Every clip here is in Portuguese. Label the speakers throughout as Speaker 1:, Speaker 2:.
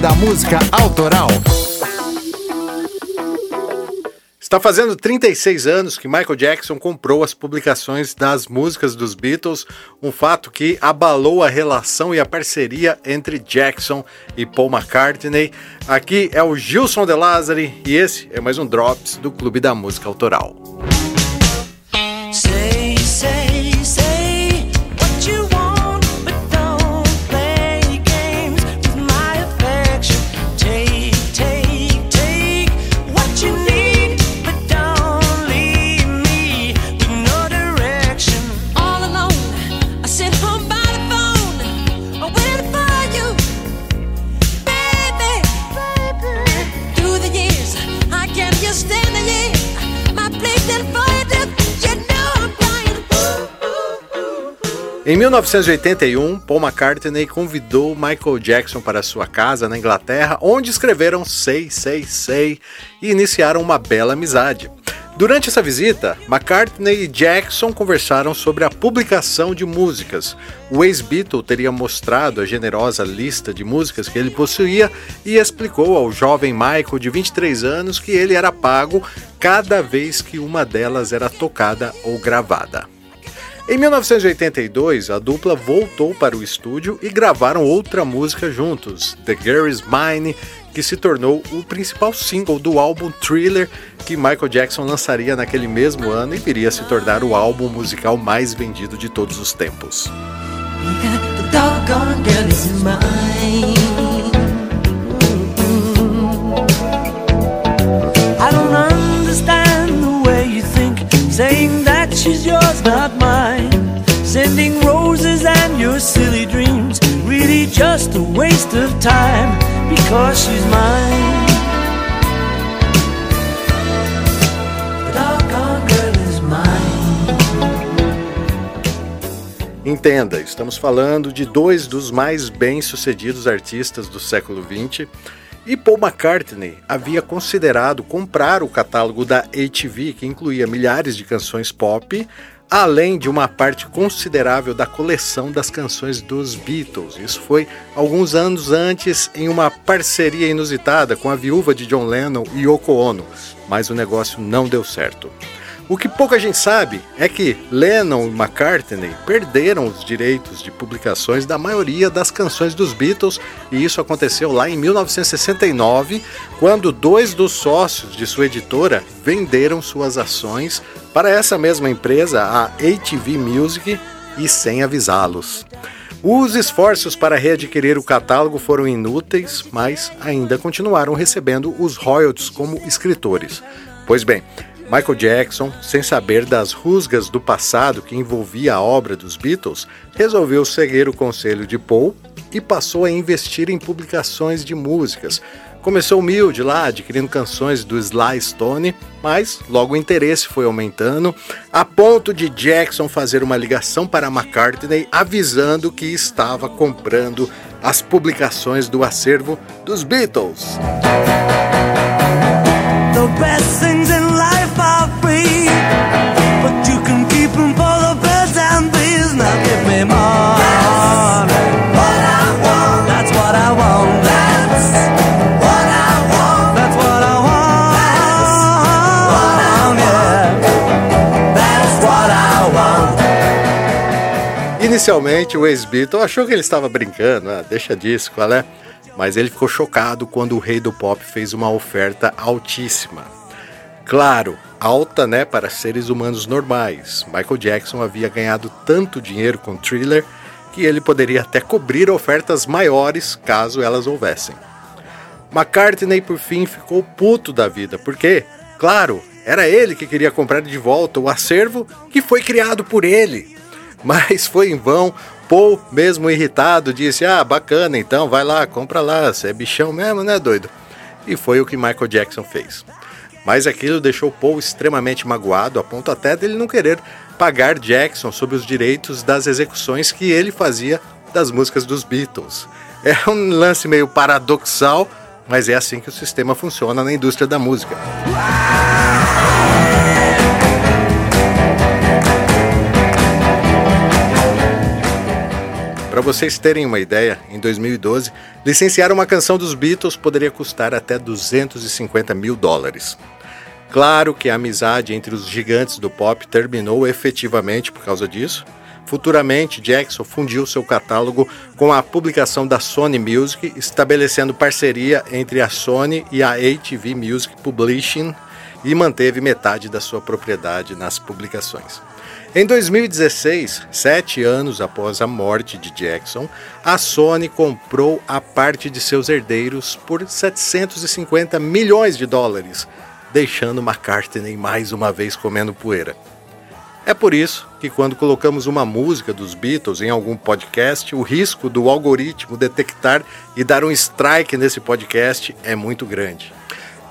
Speaker 1: Da Música Autoral.
Speaker 2: Está fazendo 36 anos que Michael Jackson comprou as publicações das músicas dos Beatles, um fato que abalou a relação e a parceria entre Jackson e Paul McCartney. Aqui é o Gilson De Lazari e esse é mais um Drops do Clube da Música Autoral. Em 1981, Paul McCartney convidou Michael Jackson para sua casa na Inglaterra, onde escreveram Say, Say, Say e iniciaram uma bela amizade. Durante essa visita, McCartney e Jackson conversaram sobre a publicação de músicas. O ex-Beatle teria mostrado a generosa lista de músicas que ele possuía e explicou ao jovem Michael, de 23 anos, que ele era pago cada vez que uma delas era tocada ou gravada. Em 1982, a dupla voltou para o estúdio e gravaram outra música juntos, The Girl Is Mine, que se tornou o principal single do álbum Thriller que Michael Jackson lançaria naquele mesmo ano e viria a se tornar o álbum musical mais vendido de todos os tempos. saying that she's yours, not mine. Sending roses and your silly dreams, really just a waste of time because she's mine. Entenda, estamos falando de dois dos mais bem-sucedidos artistas do século XX e Paul McCartney havia considerado comprar o catálogo da ATV, que incluía milhares de canções pop, além de uma parte considerável da coleção das canções dos Beatles. Isso foi alguns anos antes, em uma parceria inusitada com a viúva de John Lennon Yoko Ono, mas o negócio não deu certo. O que pouca gente sabe é que Lennon e McCartney perderam os direitos de publicações da maioria das canções dos Beatles, e isso aconteceu lá em 1969, quando dois dos sócios de sua editora venderam suas ações para essa mesma empresa, a ATV Music, e sem avisá-los. Os esforços para readquirir o catálogo foram inúteis, mas ainda continuaram recebendo os royalties como escritores. Pois bem, Michael Jackson, sem saber das rusgas do passado que envolvia a obra dos Beatles, resolveu seguir o conselho de Paul e passou a investir em publicações de músicas. Começou humilde lá, adquirindo canções do Sly Stone, mas logo o interesse foi aumentando, a ponto de Jackson fazer uma ligação para McCartney avisando que estava comprando as publicações do acervo dos Beatles. Inicialmente, o ex-Beatle achou que ele estava brincando, ah, deixa disso, qual é? Mas ele ficou chocado quando o rei do pop fez uma oferta altíssima. Claro, alta, né, para seres humanos normais. Michael Jackson havia ganhado tanto dinheiro com Thriller que ele poderia até cobrir ofertas maiores caso elas houvessem. McCartney por fim ficou puto da vida, porque, claro, era ele que queria comprar de volta o acervo que foi criado por ele. Mas foi em vão. Paul, mesmo irritado, disse: Ah, bacana, então vai lá, compra lá, você é bichão mesmo, né, doido? E foi o que Michael Jackson fez. Mas aquilo deixou Paul extremamente magoado, a ponto até dele não querer pagar Jackson sobre os direitos das execuções que ele fazia das músicas dos Beatles. É um lance meio paradoxal, mas é assim que o sistema funciona na indústria da música. Para vocês terem uma ideia, em 2012, licenciar uma canção dos Beatles poderia custar até 250 mil dólares. Claro que a amizade entre os gigantes do pop terminou efetivamente por causa disso. Futuramente, Jackson fundiu seu catálogo com a publicação da Sony Music, estabelecendo parceria entre a Sony e a ATV Music Publishing e manteve metade da sua propriedade nas publicações. Em 2016, sete anos após a morte de Jackson, a Sony comprou a parte de seus herdeiros por 750 milhões de dólares, deixando McCartney mais uma vez comendo poeira. É por isso que, quando colocamos uma música dos Beatles em algum podcast, o risco do algoritmo detectar e dar um strike nesse podcast é muito grande.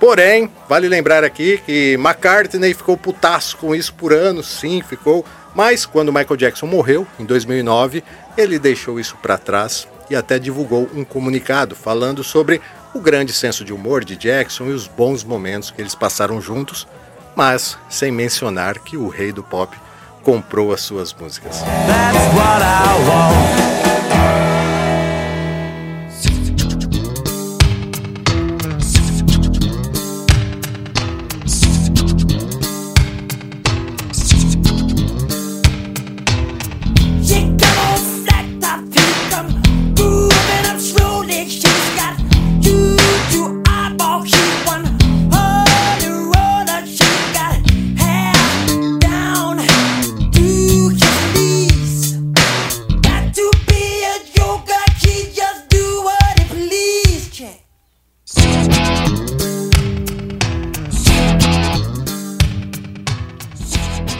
Speaker 2: Porém, vale lembrar aqui que McCartney ficou putaço com isso por anos, sim, ficou. Mas quando Michael Jackson morreu, em 2009, ele deixou isso para trás e até divulgou um comunicado falando sobre o grande senso de humor de Jackson e os bons momentos que eles passaram juntos, mas sem mencionar que o rei do pop comprou as suas músicas.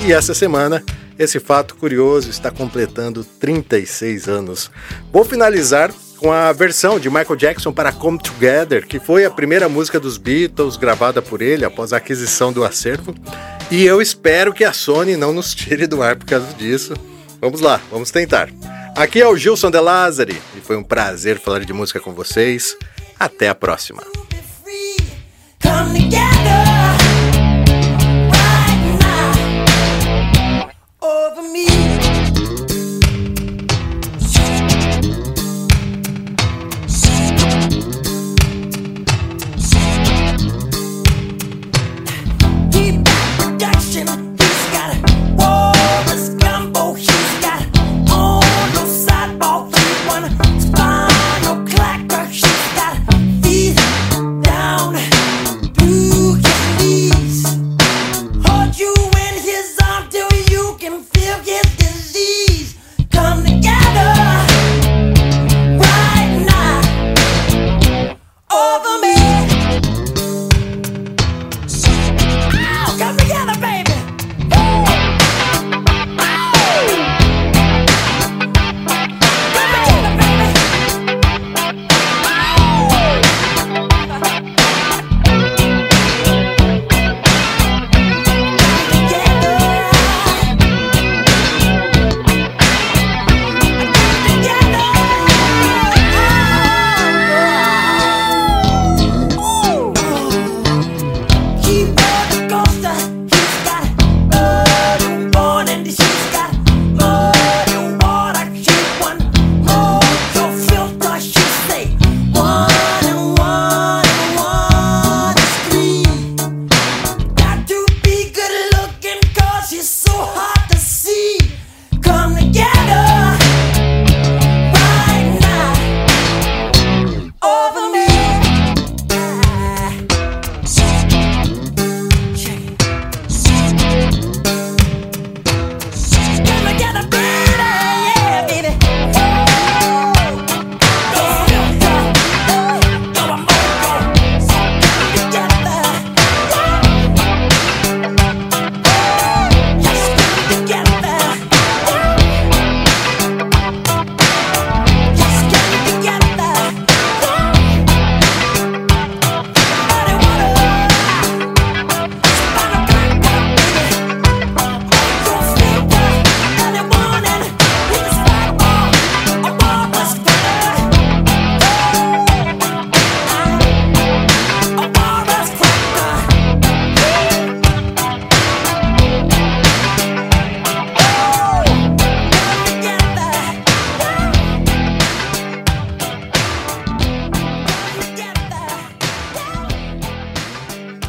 Speaker 2: E essa semana, esse fato curioso está completando 36 anos. Vou finalizar com a versão de Michael Jackson para Come Together, que foi a primeira música dos Beatles gravada por ele após a aquisição do acervo. E eu espero que a Sony não nos tire do ar por causa disso. Vamos lá, vamos tentar. Aqui é o Gilson De Lázari e foi um prazer falar de música com vocês. Até a próxima.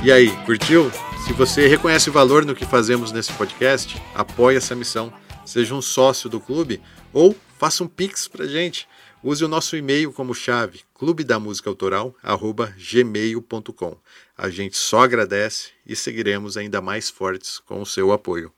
Speaker 2: E aí, curtiu? Se você reconhece valor no que fazemos nesse podcast, apoie essa missão. Seja um sócio do clube ou faça um pix pra gente. Use o nosso e-mail como chave, clubedamusicaautoral@gmail.com. A gente só agradece e seguiremos ainda mais fortes com o seu apoio.